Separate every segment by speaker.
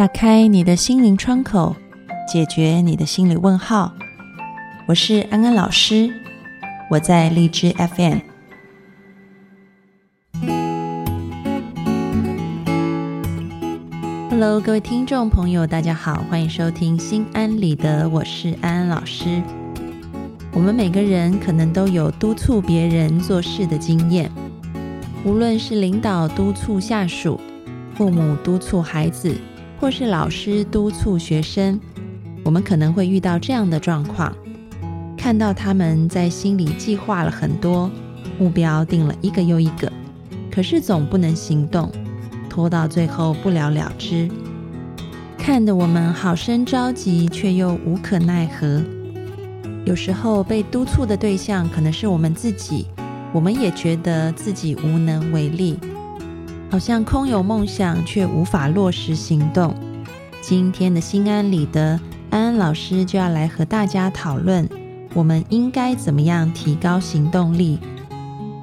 Speaker 1: 打开你的心灵窗口，解决你的心理问号。我是安安老师，我在荔枝 FM。Hello，各位听众朋友，大家好，欢迎收听《心安理得》，我是安安老师。我们每个人可能都有督促别人做事的经验，无论是领导督促下属，父母督促孩子，或是老师督促学生，我们可能会遇到这样的状况：看到他们在心里计划了很多目标，定了一个又一个，可是总不能行动，拖到最后不了了之，看得我们好生着急，却又无可奈何。有时候被督促的对象可能是我们自己，我们也觉得自己无能为力，好像空有梦想却无法落实行动。今天的心安理得，安安老师就要来和大家讨论，我们应该怎么样提高行动力，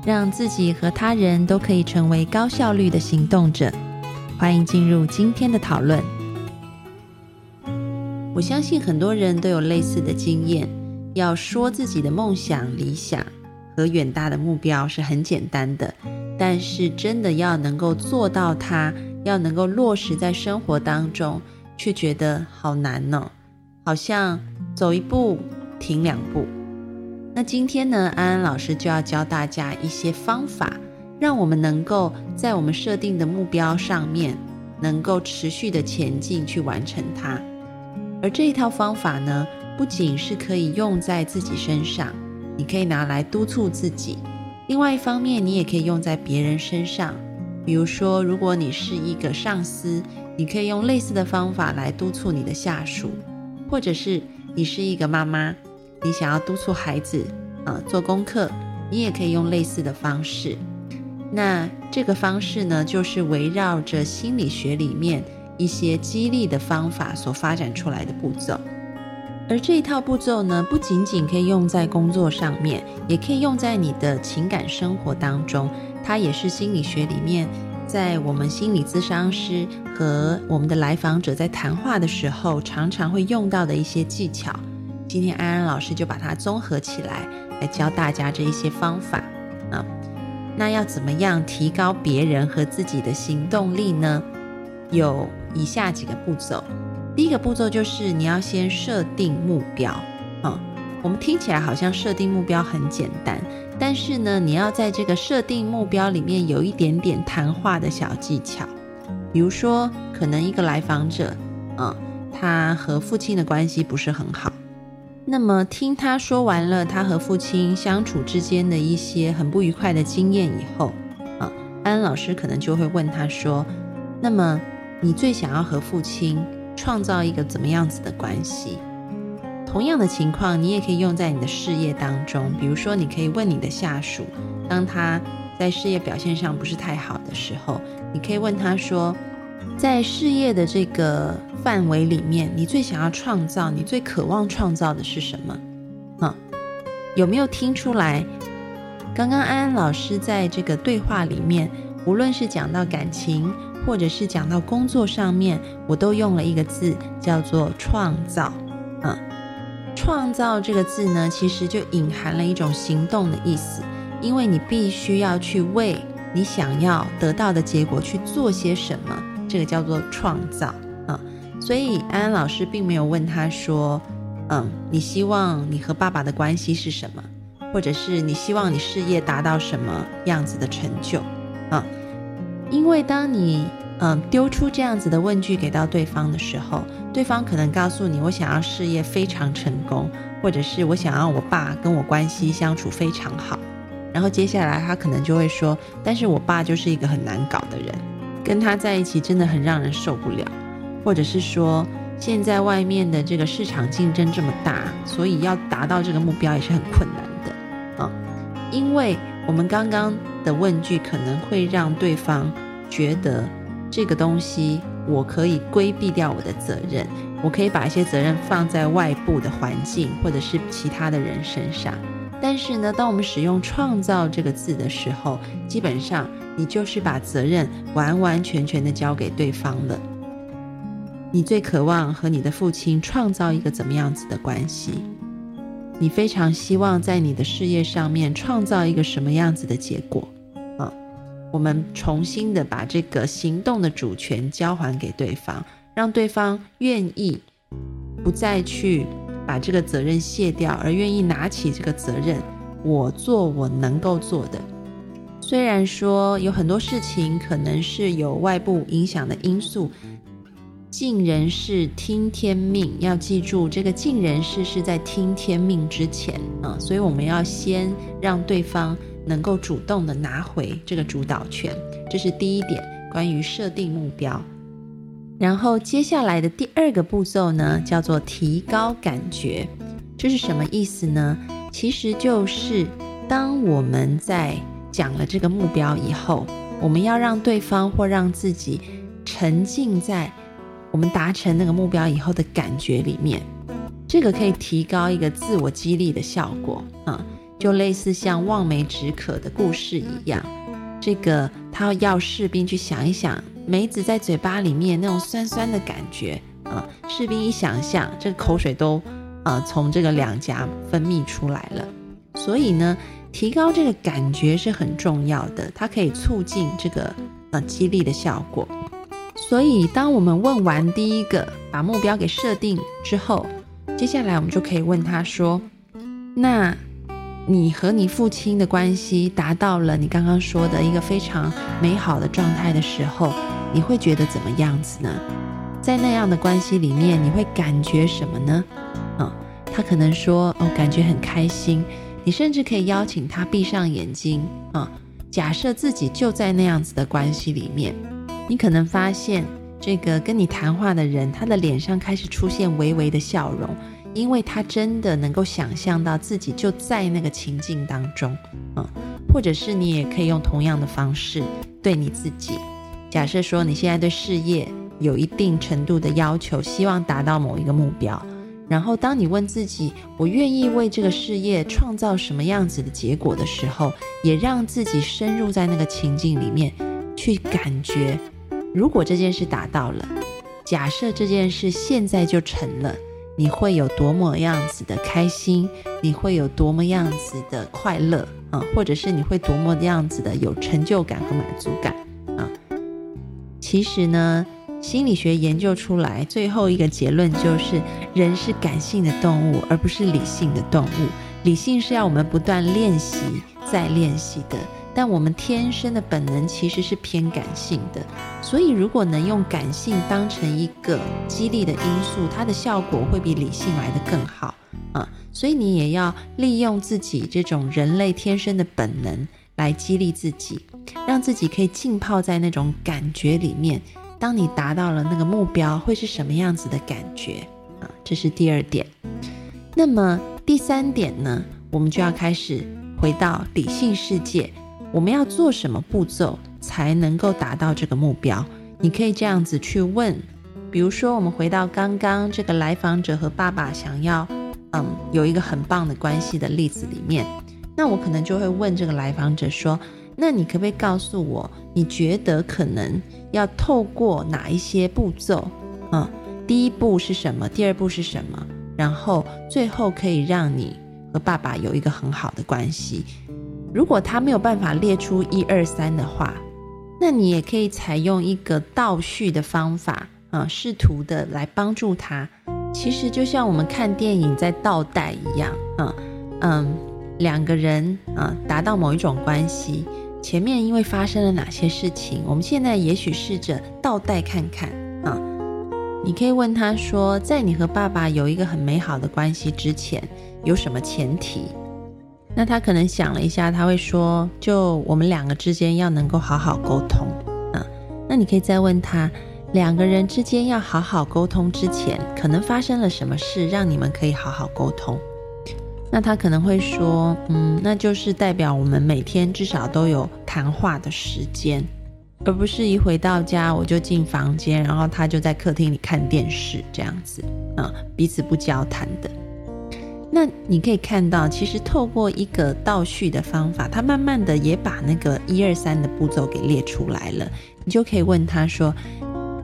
Speaker 1: 让自己和他人都可以成为高效率的行动者。欢迎进入今天的讨论。我相信很多人都有类似的经验。要说自己的梦想、理想和远大的目标是很简单的，但是真的要能够做到它，要能够落实在生活当中，却觉得好难呢。好像走一步停两步。那今天呢，安安老师就要教大家一些方法，让我们能够在我们设定的目标上面，能够持续的前进去完成它。而这一套方法呢？不仅是可以用在自己身上，你可以拿来督促自己；另外一方面，你也可以用在别人身上。比如说，如果你是一个上司，你可以用类似的方法来督促你的下属；或者是你是一个妈妈，你想要督促孩子啊做功课，你也可以用类似的方式。那这个方式呢，就是围绕着心理学里面一些激励的方法所发展出来的步骤。而这一套步骤呢，不仅仅可以用在工作上面，也可以用在你的情感生活当中。它也是心理学里面，在我们心理咨商师和我们的来访者在谈话的时候，常常会用到的一些技巧。今天安安老师就把它综合起来，来教大家这一些方法啊。那要怎么样提高别人和自己的行动力呢？有以下几个步骤。第一个步骤就是你要先设定目标啊。我们听起来好像设定目标很简单，但是呢，你要在这个设定目标里面有一点点谈话的小技巧。比如说，可能一个来访者，啊，他和父亲的关系不是很好。那么听他说完了他和父亲相处之间的一些很不愉快的经验以后，啊，安安老师可能就会问他说：“那么你最想要和父亲？”创造一个怎么样子的关系？同样的情况，你也可以用在你的事业当中。比如说，你可以问你的下属，当他在事业表现上不是太好的时候，你可以问他说，在事业的这个范围里面，你最想要创造、你最渴望创造的是什么？嗯，有没有听出来？刚刚安安老师在这个对话里面，无论是讲到感情。或者是讲到工作上面，我都用了一个字叫做“创造”。嗯，“创造”这个字呢，其实就隐含了一种行动的意思，因为你必须要去为你想要得到的结果去做些什么，这个叫做创造。嗯，所以安安老师并没有问他说：“嗯，你希望你和爸爸的关系是什么？或者是你希望你事业达到什么样子的成就？”啊。因为当你嗯丢出这样子的问句给到对方的时候，对方可能告诉你我想要事业非常成功，或者是我想要我爸跟我关系相处非常好，然后接下来他可能就会说，但是我爸就是一个很难搞的人，跟他在一起真的很让人受不了，或者是说现在外面的这个市场竞争这么大，所以要达到这个目标也是很困难的。啊，因为。我们刚刚的问句可能会让对方觉得这个东西我可以规避掉我的责任，我可以把一些责任放在外部的环境或者是其他的人身上。但是呢，当我们使用“创造”这个字的时候，基本上你就是把责任完完全全的交给对方了。你最渴望和你的父亲创造一个怎么样子的关系？你非常希望在你的事业上面创造一个什么样子的结果？我们重新的把这个行动的主权交还给对方，让对方愿意不再去把这个责任卸掉，而愿意拿起这个责任，我做我能够做的。虽然说有很多事情可能是有外部影响的因素。尽人事听天命，要记住这个尽人事是在听天命之前啊，所以我们要先让对方能够主动的拿回这个主导权，这是第一点，关于设定目标。然后接下来的第二个步骤呢，叫做提高感觉，这是什么意思呢？其实就是当我们在讲了这个目标以后，我们要让对方或让自己沉浸在。我们达成那个目标以后的感觉里面，这个可以提高一个自我激励的效果啊，就类似像望梅止渴的故事一样。这个他要士兵去想一想梅子在嘴巴里面那种酸酸的感觉啊，士兵一想象，这个口水都啊从这个两颊分泌出来了。所以呢，提高这个感觉是很重要的，它可以促进这个呃激励的效果。所以，当我们问完第一个，把目标给设定之后，接下来我们就可以问他说：“那你和你父亲的关系达到了你刚刚说的一个非常美好的状态的时候，你会觉得怎么样子呢？在那样的关系里面，你会感觉什么呢？”啊，他可能说：“哦，感觉很开心。”你甚至可以邀请他闭上眼睛啊，假设自己就在那样子的关系里面。你可能发现，这个跟你谈话的人，他的脸上开始出现微微的笑容，因为他真的能够想象到自己就在那个情境当中，嗯，或者是你也可以用同样的方式对你自己，假设说你现在对事业有一定程度的要求，希望达到某一个目标，然后当你问自己，我愿意为这个事业创造什么样子的结果的时候，也让自己深入在那个情境里面去感觉。如果这件事达到了，假设这件事现在就成了，你会有多么样子的开心？你会有多么样子的快乐啊？或者是你会多么样子的有成就感和满足感啊？其实呢，心理学研究出来最后一个结论就是，人是感性的动物，而不是理性的动物。理性是要我们不断练习再练习的。但我们天生的本能其实是偏感性的，所以如果能用感性当成一个激励的因素，它的效果会比理性来的更好啊！所以你也要利用自己这种人类天生的本能来激励自己，让自己可以浸泡在那种感觉里面。当你达到了那个目标，会是什么样子的感觉啊？这是第二点。那么第三点呢？我们就要开始回到理性世界。我们要做什么步骤才能够达到这个目标？你可以这样子去问，比如说，我们回到刚刚这个来访者和爸爸想要，嗯，有一个很棒的关系的例子里面，那我可能就会问这个来访者说：“那你可不可以告诉我，你觉得可能要透过哪一些步骤？嗯，第一步是什么？第二步是什么？然后最后可以让你和爸爸有一个很好的关系。”如果他没有办法列出一二三的话，那你也可以采用一个倒叙的方法啊，试图的来帮助他。其实就像我们看电影在倒带一样啊，嗯，两个人啊达到某一种关系，前面因为发生了哪些事情，我们现在也许试着倒带看看啊。你可以问他说，在你和爸爸有一个很美好的关系之前，有什么前提？那他可能想了一下，他会说：“就我们两个之间要能够好好沟通啊。”那你可以再问他，两个人之间要好好沟通之前，可能发生了什么事让你们可以好好沟通？那他可能会说：“嗯，那就是代表我们每天至少都有谈话的时间，而不是一回到家我就进房间，然后他就在客厅里看电视这样子啊，彼此不交谈的。”那你可以看到，其实透过一个倒叙的方法，他慢慢的也把那个一二三的步骤给列出来了。你就可以问他说：“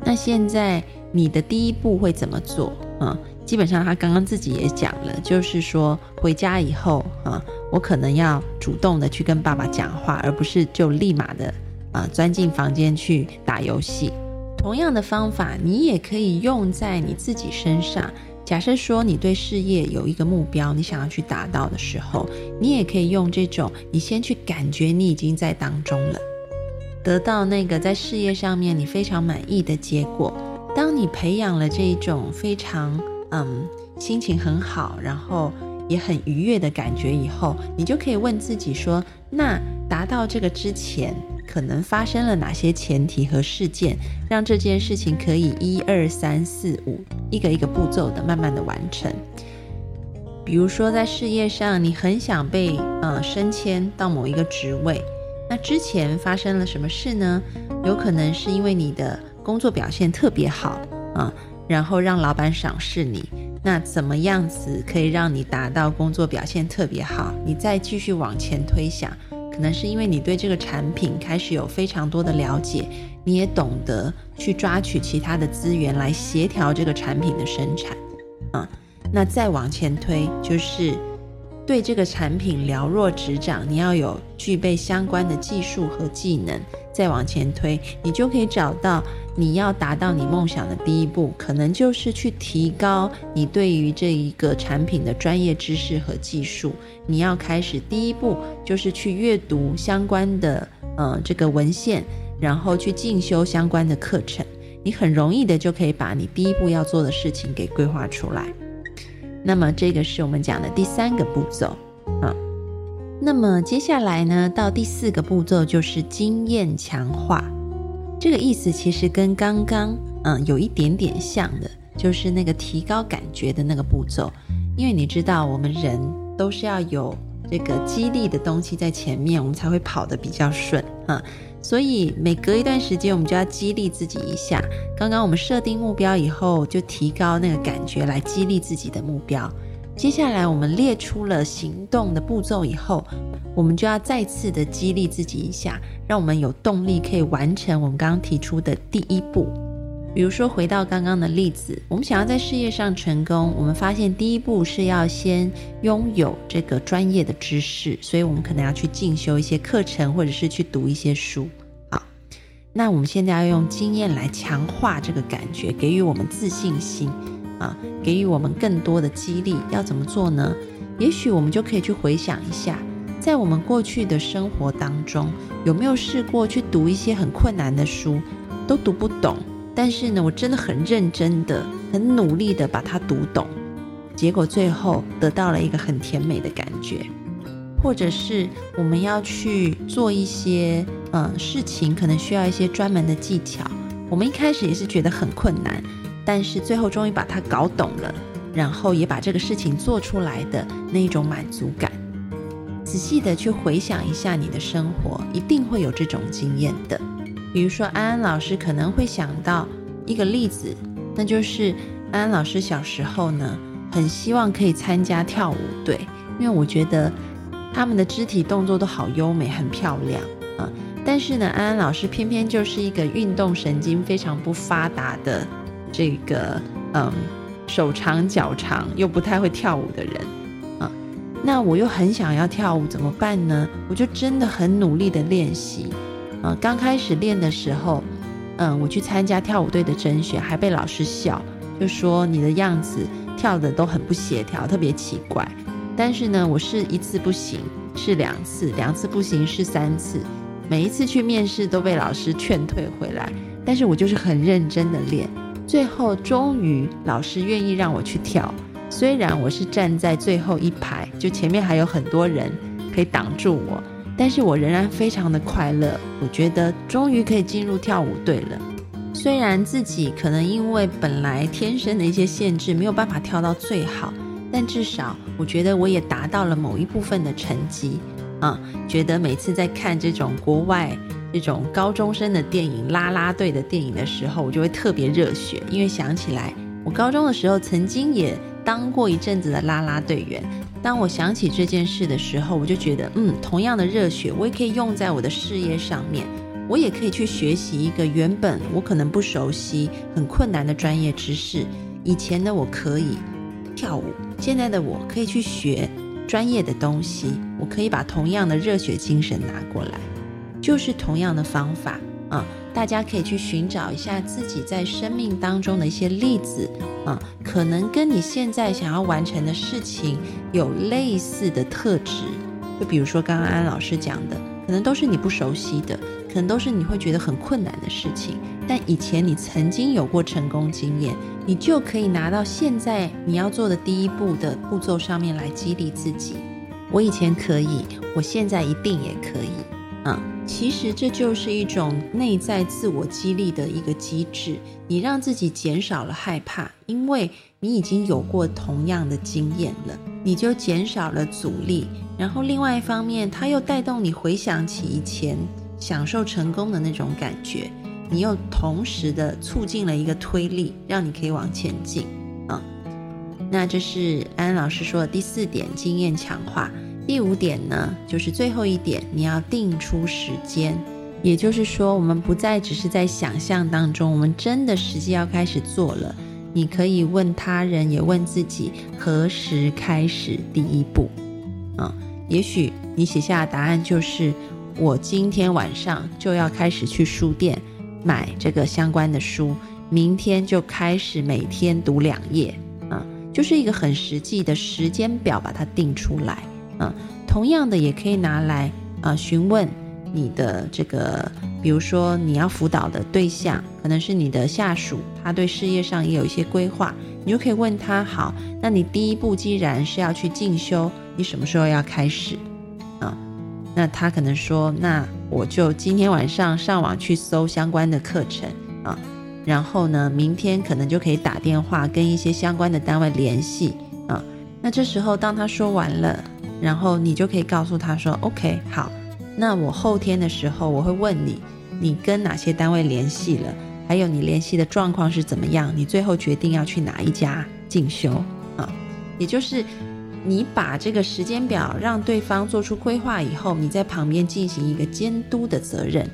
Speaker 1: 那现在你的第一步会怎么做？嗯，基本上他刚刚自己也讲了，就是说回家以后啊，我可能要主动的去跟爸爸讲话，而不是就立马的啊钻进房间去打游戏。同样的方法，你也可以用在你自己身上。假设说你对事业有一个目标，你想要去达到的时候，你也可以用这种，你先去感觉你已经在当中了，得到那个在事业上面你非常满意的结果。当你培养了这一种非常嗯心情很好，然后也很愉悦的感觉以后，你就可以问自己说：那达到这个之前。可能发生了哪些前提和事件，让这件事情可以一二三四五一个一个步骤的慢慢的完成？比如说在事业上，你很想被呃升迁到某一个职位，那之前发生了什么事呢？有可能是因为你的工作表现特别好啊，然后让老板赏识你。那怎么样子可以让你达到工作表现特别好？你再继续往前推想。可能是因为你对这个产品开始有非常多的了解，你也懂得去抓取其他的资源来协调这个产品的生产，嗯，那再往前推就是。对这个产品了若指掌，你要有具备相关的技术和技能，再往前推，你就可以找到你要达到你梦想的第一步，可能就是去提高你对于这一个产品的专业知识和技术。你要开始第一步就是去阅读相关的呃这个文献，然后去进修相关的课程，你很容易的就可以把你第一步要做的事情给规划出来。那么这个是我们讲的第三个步骤啊。那么接下来呢，到第四个步骤就是经验强化。这个意思其实跟刚刚嗯有一点点像的，就是那个提高感觉的那个步骤。因为你知道，我们人都是要有这个激励的东西在前面，我们才会跑得比较顺啊。所以每隔一段时间，我们就要激励自己一下。刚刚我们设定目标以后，就提高那个感觉来激励自己的目标。接下来我们列出了行动的步骤以后，我们就要再次的激励自己一下，让我们有动力可以完成我们刚刚提出的第一步。比如说，回到刚刚的例子，我们想要在事业上成功，我们发现第一步是要先拥有这个专业的知识，所以我们可能要去进修一些课程，或者是去读一些书。好，那我们现在要用经验来强化这个感觉，给予我们自信心啊，给予我们更多的激励。要怎么做呢？也许我们就可以去回想一下，在我们过去的生活当中，有没有试过去读一些很困难的书，都读不懂。但是呢，我真的很认真的、很努力的把它读懂，结果最后得到了一个很甜美的感觉。或者是我们要去做一些呃事情，可能需要一些专门的技巧。我们一开始也是觉得很困难，但是最后终于把它搞懂了，然后也把这个事情做出来的那一种满足感。仔细的去回想一下你的生活，一定会有这种经验的。比如说，安安老师可能会想到一个例子，那就是安安老师小时候呢，很希望可以参加跳舞队，因为我觉得他们的肢体动作都好优美、很漂亮啊。但是呢，安安老师偏偏就是一个运动神经非常不发达的这个嗯手长脚长又不太会跳舞的人啊。那我又很想要跳舞，怎么办呢？我就真的很努力的练习。嗯，刚开始练的时候，嗯，我去参加跳舞队的甄选，还被老师笑，就说你的样子跳的都很不协调，特别奇怪。但是呢，我是一次不行，是两次，两次不行是三次，每一次去面试都被老师劝退回来。但是我就是很认真的练，最后终于老师愿意让我去跳，虽然我是站在最后一排，就前面还有很多人可以挡住我。但是我仍然非常的快乐，我觉得终于可以进入跳舞队了。虽然自己可能因为本来天生的一些限制没有办法跳到最好，但至少我觉得我也达到了某一部分的成绩啊。觉得每次在看这种国外这种高中生的电影、啦啦队的电影的时候，我就会特别热血，因为想起来我高中的时候曾经也当过一阵子的啦啦队员。当我想起这件事的时候，我就觉得，嗯，同样的热血，我也可以用在我的事业上面。我也可以去学习一个原本我可能不熟悉、很困难的专业知识。以前呢，我可以跳舞，现在的我可以去学专业的东西。我可以把同样的热血精神拿过来，就是同样的方法啊。大家可以去寻找一下自己在生命当中的一些例子啊，可能跟你现在想要完成的事情有类似的特质。就比如说刚刚安老师讲的，可能都是你不熟悉的，可能都是你会觉得很困难的事情。但以前你曾经有过成功经验，你就可以拿到现在你要做的第一步的步骤上面来激励自己。我以前可以，我现在一定也可以。嗯，其实这就是一种内在自我激励的一个机制。你让自己减少了害怕，因为你已经有过同样的经验了，你就减少了阻力。然后另外一方面，它又带动你回想起以前享受成功的那种感觉，你又同时的促进了一个推力，让你可以往前进。啊，那这是安安老师说的第四点，经验强化。第五点呢，就是最后一点，你要定出时间，也就是说，我们不再只是在想象当中，我们真的实际要开始做了。你可以问他人，也问自己，何时开始第一步？啊，也许你写下的答案就是，我今天晚上就要开始去书店买这个相关的书，明天就开始每天读两页，啊，就是一个很实际的时间表，把它定出来。嗯，同样的也可以拿来啊询问你的这个，比如说你要辅导的对象，可能是你的下属，他对事业上也有一些规划，你就可以问他：好，那你第一步既然是要去进修，你什么时候要开始？啊，那他可能说：那我就今天晚上上网去搜相关的课程啊，然后呢，明天可能就可以打电话跟一些相关的单位联系啊。那这时候当他说完了。然后你就可以告诉他说：“OK，好，那我后天的时候我会问你，你跟哪些单位联系了，还有你联系的状况是怎么样？你最后决定要去哪一家进修啊？也就是你把这个时间表让对方做出规划以后，你在旁边进行一个监督的责任，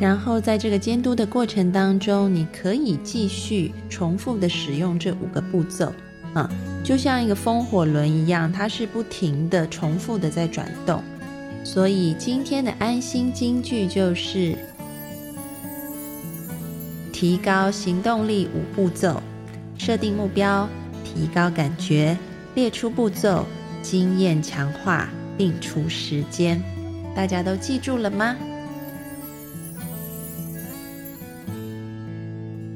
Speaker 1: 然后在这个监督的过程当中，你可以继续重复的使用这五个步骤。”啊，就像一个风火轮一样，它是不停的、重复的在转动。所以今天的安心金句就是：提高行动力五步骤，设定目标，提高感觉，列出步骤，经验强化，定出时间。大家都记住了吗？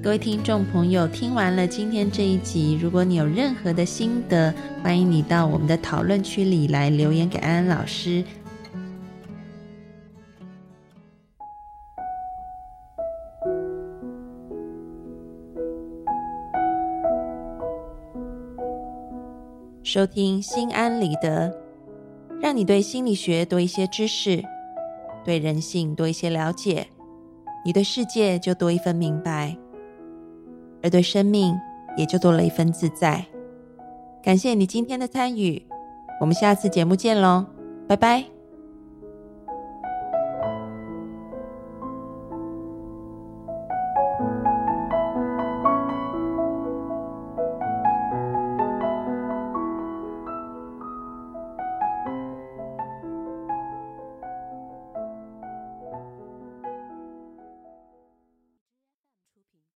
Speaker 1: 各位听众朋友，听完了今天这一集，如果你有任何的心得，欢迎你到我们的讨论区里来留言给安安老师。收听心安理得，让你对心理学多一些知识，对人性多一些了解，你对世界就多一份明白。而对生命也就多了一份自在。感谢你今天的参与，我们下次节目见喽，拜拜。